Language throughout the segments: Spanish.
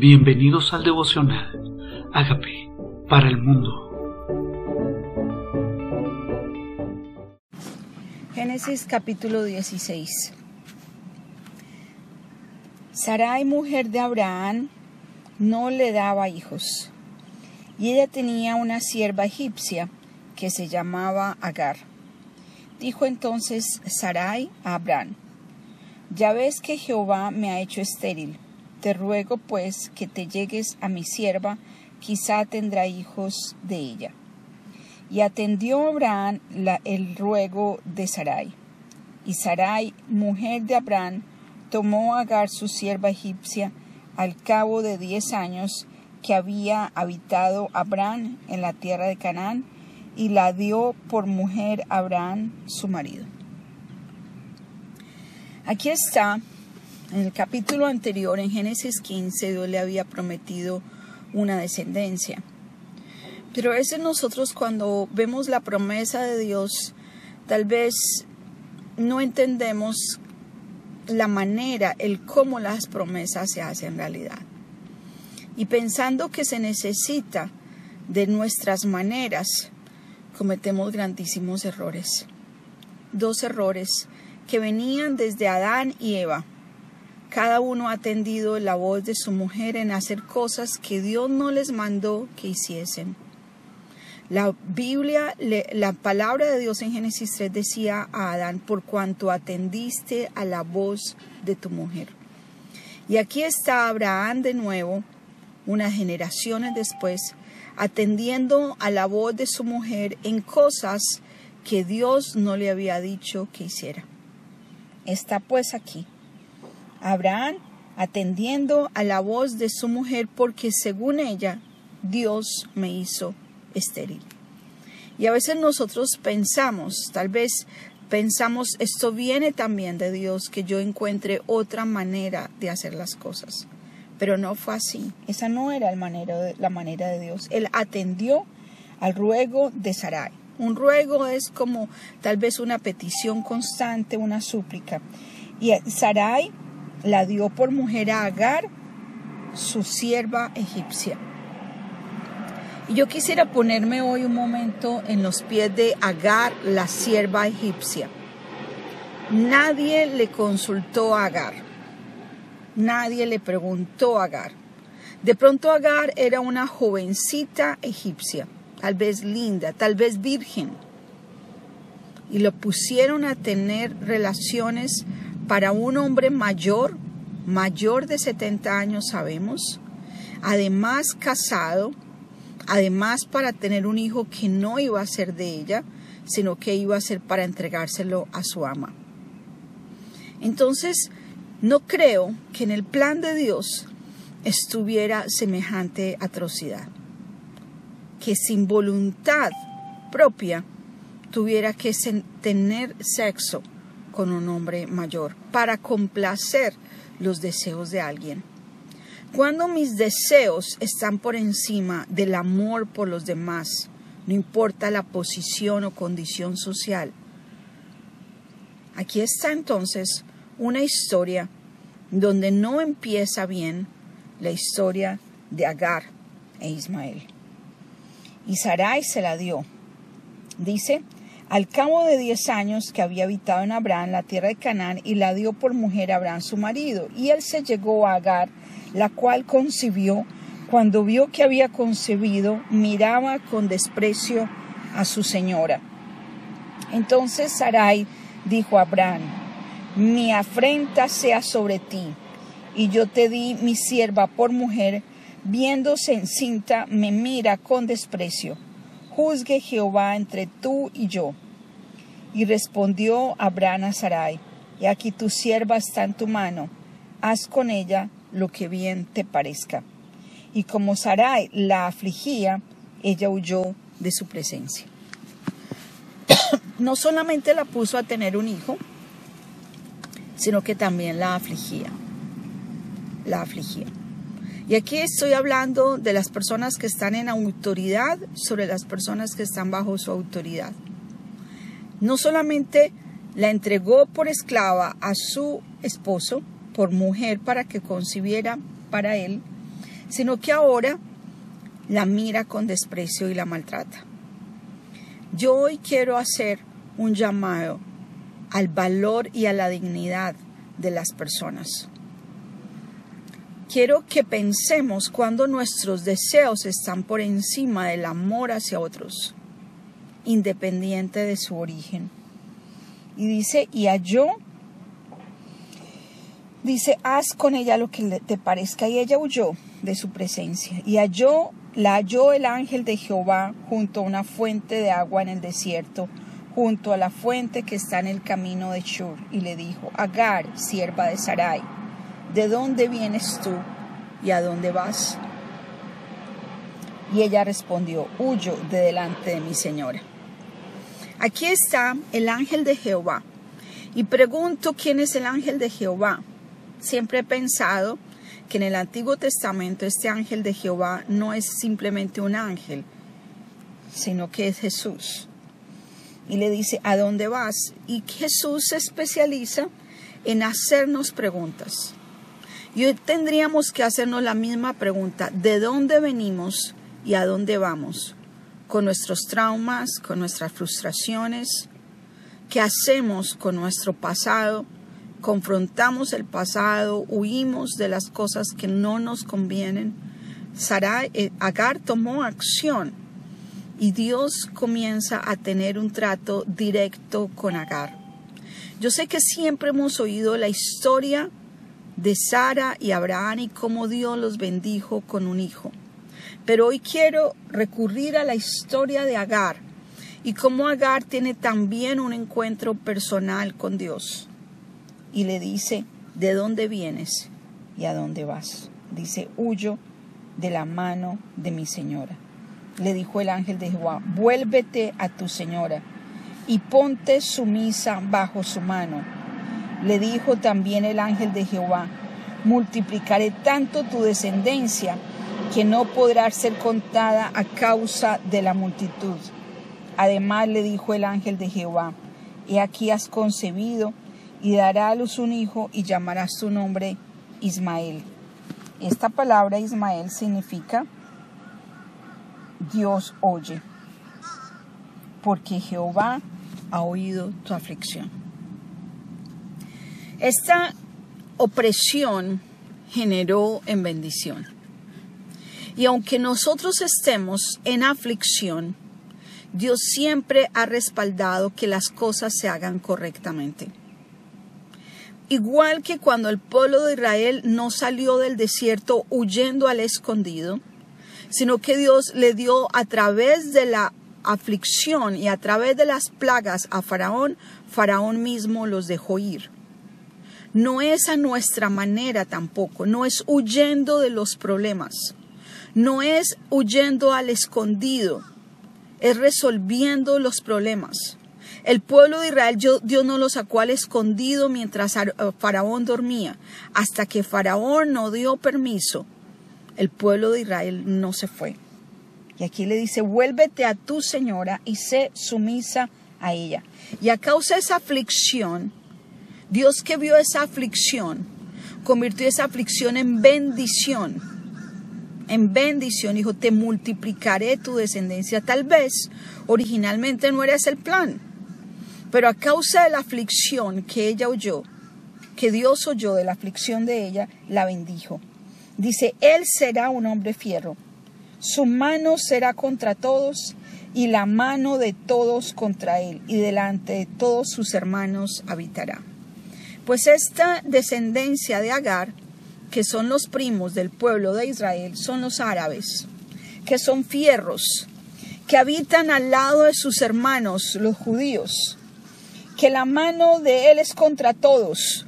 Bienvenidos al devocional. Hágame para el mundo. Génesis capítulo 16. Sarai, mujer de Abraham, no le daba hijos, y ella tenía una sierva egipcia que se llamaba Agar. Dijo entonces Sarai a Abraham, Ya ves que Jehová me ha hecho estéril te ruego pues que te llegues a mi sierva, quizá tendrá hijos de ella. Y atendió Abraham el ruego de Sarai. Y Sarai, mujer de Abraham, tomó a Agar su sierva egipcia al cabo de diez años que había habitado Abraham en la tierra de Canaán, y la dio por mujer a Abraham su marido. Aquí está en el capítulo anterior, en Génesis 15, Dios le había prometido una descendencia. Pero a veces nosotros cuando vemos la promesa de Dios, tal vez no entendemos la manera, el cómo las promesas se hacen realidad. Y pensando que se necesita de nuestras maneras, cometemos grandísimos errores. Dos errores que venían desde Adán y Eva cada uno ha atendido la voz de su mujer en hacer cosas que Dios no les mandó que hiciesen. La Biblia, la palabra de Dios en Génesis 3 decía a Adán, por cuanto atendiste a la voz de tu mujer. Y aquí está Abraham de nuevo, unas generaciones después, atendiendo a la voz de su mujer en cosas que Dios no le había dicho que hiciera. Está pues aquí Abraham atendiendo a la voz de su mujer porque según ella Dios me hizo estéril. Y a veces nosotros pensamos, tal vez pensamos, esto viene también de Dios, que yo encuentre otra manera de hacer las cosas. Pero no fue así. Esa no era manera la manera de Dios. Él atendió al ruego de Sarai. Un ruego es como tal vez una petición constante, una súplica. Y Sarai la dio por mujer a Agar, su sierva egipcia. Y yo quisiera ponerme hoy un momento en los pies de Agar, la sierva egipcia. Nadie le consultó a Agar. Nadie le preguntó a Agar. De pronto Agar era una jovencita egipcia, tal vez linda, tal vez virgen. Y lo pusieron a tener relaciones para un hombre mayor, mayor de 70 años sabemos, además casado, además para tener un hijo que no iba a ser de ella, sino que iba a ser para entregárselo a su ama. Entonces, no creo que en el plan de Dios estuviera semejante atrocidad, que sin voluntad propia tuviera que tener sexo con un hombre mayor para complacer los deseos de alguien. Cuando mis deseos están por encima del amor por los demás, no importa la posición o condición social. Aquí está entonces una historia donde no empieza bien la historia de Agar e Ismael. Y Sarai se la dio. Dice, al cabo de diez años que había habitado en Abraham la tierra de Canaán y la dio por mujer a Abraham su marido. Y él se llegó a Agar, la cual concibió. Cuando vio que había concebido, miraba con desprecio a su señora. Entonces Sarai dijo a Abraham, mi afrenta sea sobre ti, y yo te di mi sierva por mujer, viéndose encinta, me mira con desprecio juzgue Jehová entre tú y yo. Y respondió Abraham a Sarai, y aquí tu sierva está en tu mano, haz con ella lo que bien te parezca. Y como Sarai la afligía, ella huyó de su presencia. no solamente la puso a tener un hijo, sino que también la afligía. La afligía. Y aquí estoy hablando de las personas que están en autoridad sobre las personas que están bajo su autoridad. No solamente la entregó por esclava a su esposo, por mujer para que concibiera para él, sino que ahora la mira con desprecio y la maltrata. Yo hoy quiero hacer un llamado al valor y a la dignidad de las personas. Quiero que pensemos cuando nuestros deseos están por encima del amor hacia otros, independiente de su origen. Y dice, y halló, dice, haz con ella lo que te parezca. Y ella huyó de su presencia. Y halló, la halló el ángel de Jehová junto a una fuente de agua en el desierto, junto a la fuente que está en el camino de Shur. Y le dijo, Agar, sierva de Sarai, ¿de dónde vienes tú y a dónde vas? Y ella respondió, huyo de delante de mi señora. Aquí está el ángel de Jehová. Y pregunto quién es el ángel de Jehová. Siempre he pensado que en el Antiguo Testamento este ángel de Jehová no es simplemente un ángel, sino que es Jesús. Y le dice, ¿a dónde vas? Y Jesús se especializa en hacernos preguntas. Y hoy tendríamos que hacernos la misma pregunta, ¿de dónde venimos y a dónde vamos? Con nuestros traumas, con nuestras frustraciones, ¿qué hacemos con nuestro pasado? confrontamos el pasado, huimos de las cosas que no nos convienen. Sarai, eh, Agar tomó acción y Dios comienza a tener un trato directo con Agar. Yo sé que siempre hemos oído la historia de Sara y Abraham y cómo Dios los bendijo con un hijo. Pero hoy quiero recurrir a la historia de Agar y cómo Agar tiene también un encuentro personal con Dios y le dice, ¿de dónde vienes y a dónde vas? Dice, huyo de la mano de mi señora. Le dijo el ángel de Jehová, vuélvete a tu señora y ponte sumisa bajo su mano. Le dijo también el ángel de Jehová, multiplicaré tanto tu descendencia que no podrá ser contada a causa de la multitud. Además le dijo el ángel de Jehová, he aquí has concebido y dará a luz un hijo y llamarás su nombre Ismael. Esta palabra Ismael significa Dios oye, porque Jehová ha oído tu aflicción. Esta opresión generó en bendición. Y aunque nosotros estemos en aflicción, Dios siempre ha respaldado que las cosas se hagan correctamente. Igual que cuando el pueblo de Israel no salió del desierto huyendo al escondido, sino que Dios le dio a través de la aflicción y a través de las plagas a Faraón, Faraón mismo los dejó ir. No es a nuestra manera tampoco, no es huyendo de los problemas, no es huyendo al escondido, es resolviendo los problemas. El pueblo de Israel, Dios no lo sacó al escondido mientras eh, Faraón dormía. Hasta que Faraón no dio permiso, el pueblo de Israel no se fue. Y aquí le dice, vuélvete a tu señora y sé sumisa a ella. Y a causa de esa aflicción, Dios que vio esa aflicción, convirtió esa aflicción en bendición. En bendición, dijo, te multiplicaré tu descendencia. Tal vez originalmente no era ese el plan. Pero a causa de la aflicción que ella oyó, que Dios oyó de la aflicción de ella, la bendijo. Dice, Él será un hombre fierro, su mano será contra todos y la mano de todos contra Él, y delante de todos sus hermanos habitará. Pues esta descendencia de Agar, que son los primos del pueblo de Israel, son los árabes, que son fierros, que habitan al lado de sus hermanos, los judíos, que la mano de Él es contra todos.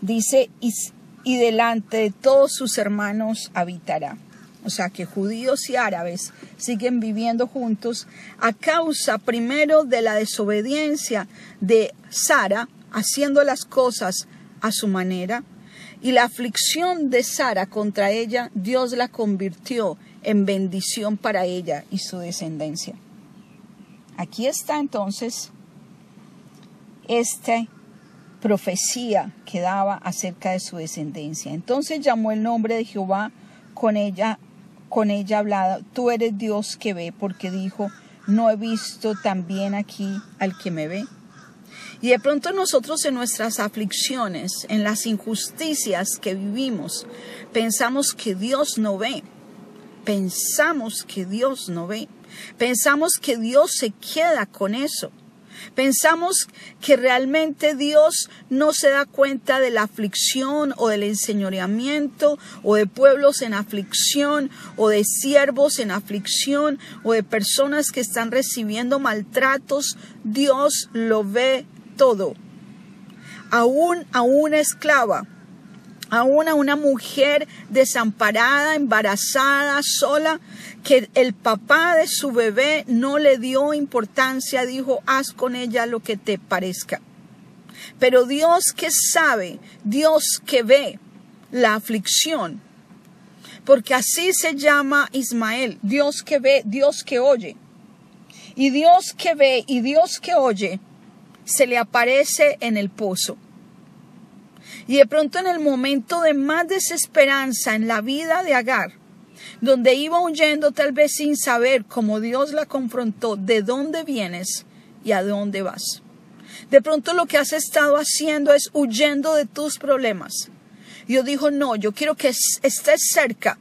Dice, y, delante de todos sus hermanos habitará. O sea que judíos y árabes siguen viviendo juntos a causa primero de la desobediencia de Sara, haciendo las cosas a su manera, y la aflicción de Sara contra ella, Dios la convirtió en bendición para ella y su descendencia. Aquí está entonces este profecía que daba acerca de su descendencia. Entonces llamó el nombre de Jehová con ella, con ella hablada, tú eres Dios que ve, porque dijo, no he visto también aquí al que me ve. Y de pronto nosotros en nuestras aflicciones, en las injusticias que vivimos, pensamos que Dios no ve. Pensamos que Dios no ve. Pensamos que Dios se queda con eso. Pensamos que realmente Dios no se da cuenta de la aflicción o del enseñoreamiento o de pueblos en aflicción o de siervos en aflicción o de personas que están recibiendo maltratos. Dios lo ve todo. Aún a una esclava, aún a una mujer desamparada, embarazada, sola, que el papá de su bebé no le dio importancia, dijo, haz con ella lo que te parezca. Pero Dios que sabe, Dios que ve la aflicción, porque así se llama Ismael, Dios que ve, Dios que oye. Y Dios que ve y Dios que oye se le aparece en el pozo. Y de pronto en el momento de más desesperanza en la vida de Agar, donde iba huyendo tal vez sin saber cómo Dios la confrontó, de dónde vienes y a dónde vas. De pronto lo que has estado haciendo es huyendo de tus problemas. Dios dijo, no, yo quiero que estés cerca.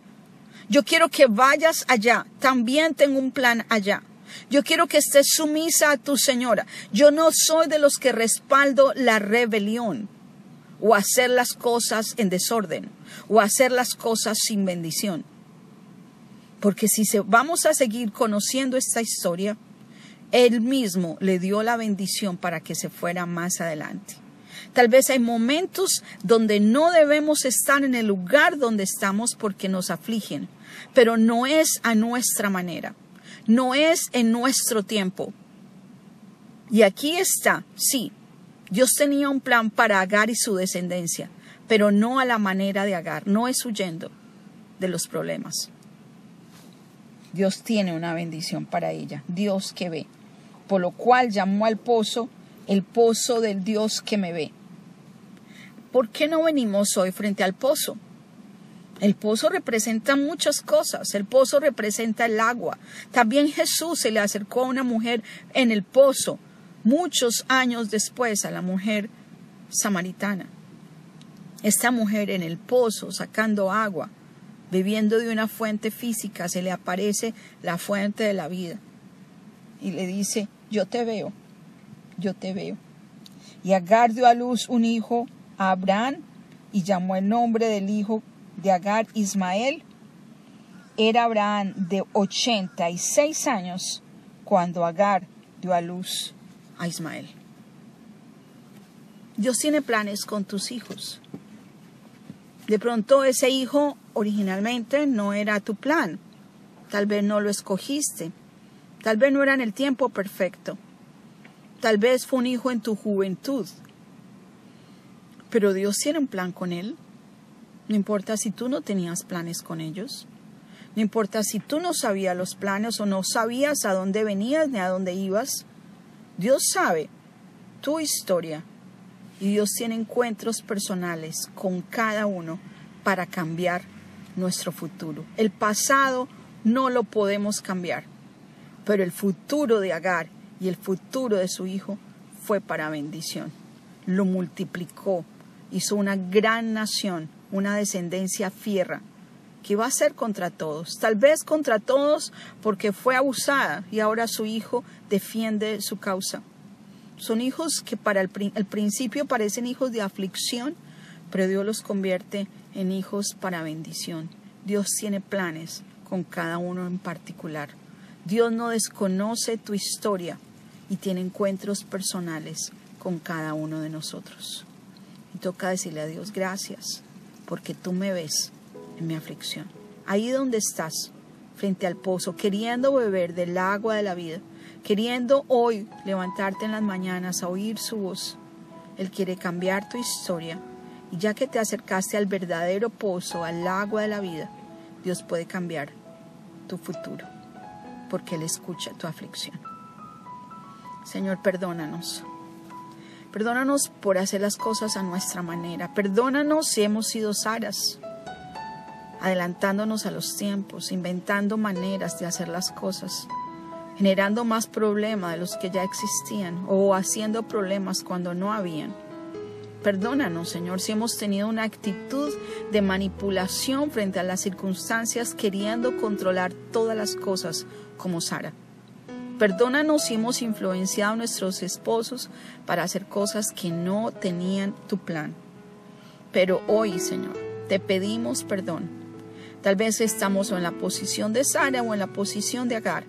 Yo quiero que vayas allá. También tengo un plan allá. Yo quiero que estés sumisa a tu señora. Yo no soy de los que respaldo la rebelión o hacer las cosas en desorden o hacer las cosas sin bendición. Porque si vamos a seguir conociendo esta historia, Él mismo le dio la bendición para que se fuera más adelante. Tal vez hay momentos donde no debemos estar en el lugar donde estamos porque nos afligen, pero no es a nuestra manera, no es en nuestro tiempo. Y aquí está, sí, Dios tenía un plan para Agar y su descendencia, pero no a la manera de Agar, no es huyendo de los problemas. Dios tiene una bendición para ella, Dios que ve, por lo cual llamó al pozo el pozo del Dios que me ve. ¿Por qué no venimos hoy frente al pozo? El pozo representa muchas cosas. El pozo representa el agua. También Jesús se le acercó a una mujer en el pozo muchos años después a la mujer samaritana. Esta mujer en el pozo sacando agua, bebiendo de una fuente física, se le aparece la fuente de la vida y le dice, yo te veo, yo te veo. Y Agar dio a luz un hijo a Abraham y llamó el nombre del hijo de Agar Ismael. Era Abraham de 86 años cuando Agar dio a luz a Ismael. Dios tiene planes con tus hijos. De pronto ese hijo originalmente no era tu plan. Tal vez no lo escogiste. Tal vez no era en el tiempo perfecto. Tal vez fue un hijo en tu juventud. Pero Dios tiene un plan con él. No importa si tú no tenías planes con ellos. No importa si tú no sabías los planes o no sabías a dónde venías ni a dónde ibas. Dios sabe tu historia y Dios tiene encuentros personales con cada uno para cambiar nuestro futuro. El pasado no lo podemos cambiar, pero el futuro de Agar y el futuro de su hijo fue para bendición. Lo multiplicó, hizo una gran nación, una descendencia fierra, que va a ser contra todos, tal vez contra todos porque fue abusada y ahora su hijo defiende su causa. Son hijos que para el, principio parecen hijos de aflicción, pero Dios los convierte en hijos para bendición. Dios tiene planes con cada uno en particular. Dios no desconoce tu historia y tiene encuentros personales con cada uno de nosotros. Y toca decirle a Dios gracias porque tú me ves en mi aflicción. Ahí donde estás, frente al pozo, queriendo beber del agua de la vida, queriendo hoy levantarte en las mañanas a oír su voz. Él quiere cambiar tu historia y ya que te acercaste al verdadero pozo, al agua de la vida, Dios puede cambiar tu futuro porque Él escucha tu aflicción. Señor, perdónanos. Perdónanos por hacer las cosas a nuestra manera. Perdónanos si hemos sido Saras, adelantándonos a los tiempos, inventando maneras de hacer las cosas, generando más problemas de los que ya existían o haciendo problemas cuando no habían. Perdónanos, Señor, si hemos tenido una actitud de manipulación frente a las circunstancias, queriendo controlar todas las cosas como Sara. Perdónanos si hemos influenciado a nuestros esposos para hacer cosas que no tenían tu plan. Pero hoy, Señor, te pedimos perdón. Tal vez estamos en la posición de Sara o en la posición de Agar,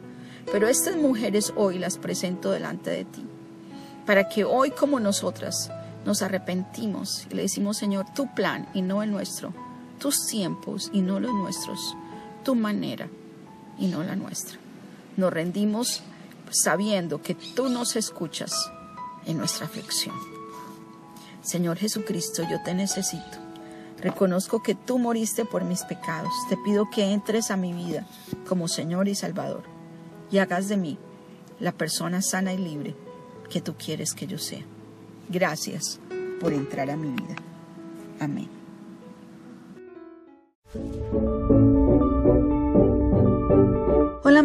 pero estas mujeres hoy las presento delante de ti, para que hoy como nosotras nos arrepentimos y le decimos, Señor, tu plan y no el nuestro, tus tiempos y no los nuestros, tu manera y no la nuestra. Nos rendimos sabiendo que tú nos escuchas en nuestra aflicción. Señor Jesucristo, yo te necesito. Reconozco que tú moriste por mis pecados. Te pido que entres a mi vida como Señor y Salvador y hagas de mí la persona sana y libre que tú quieres que yo sea. Gracias por entrar a mi vida. Amén.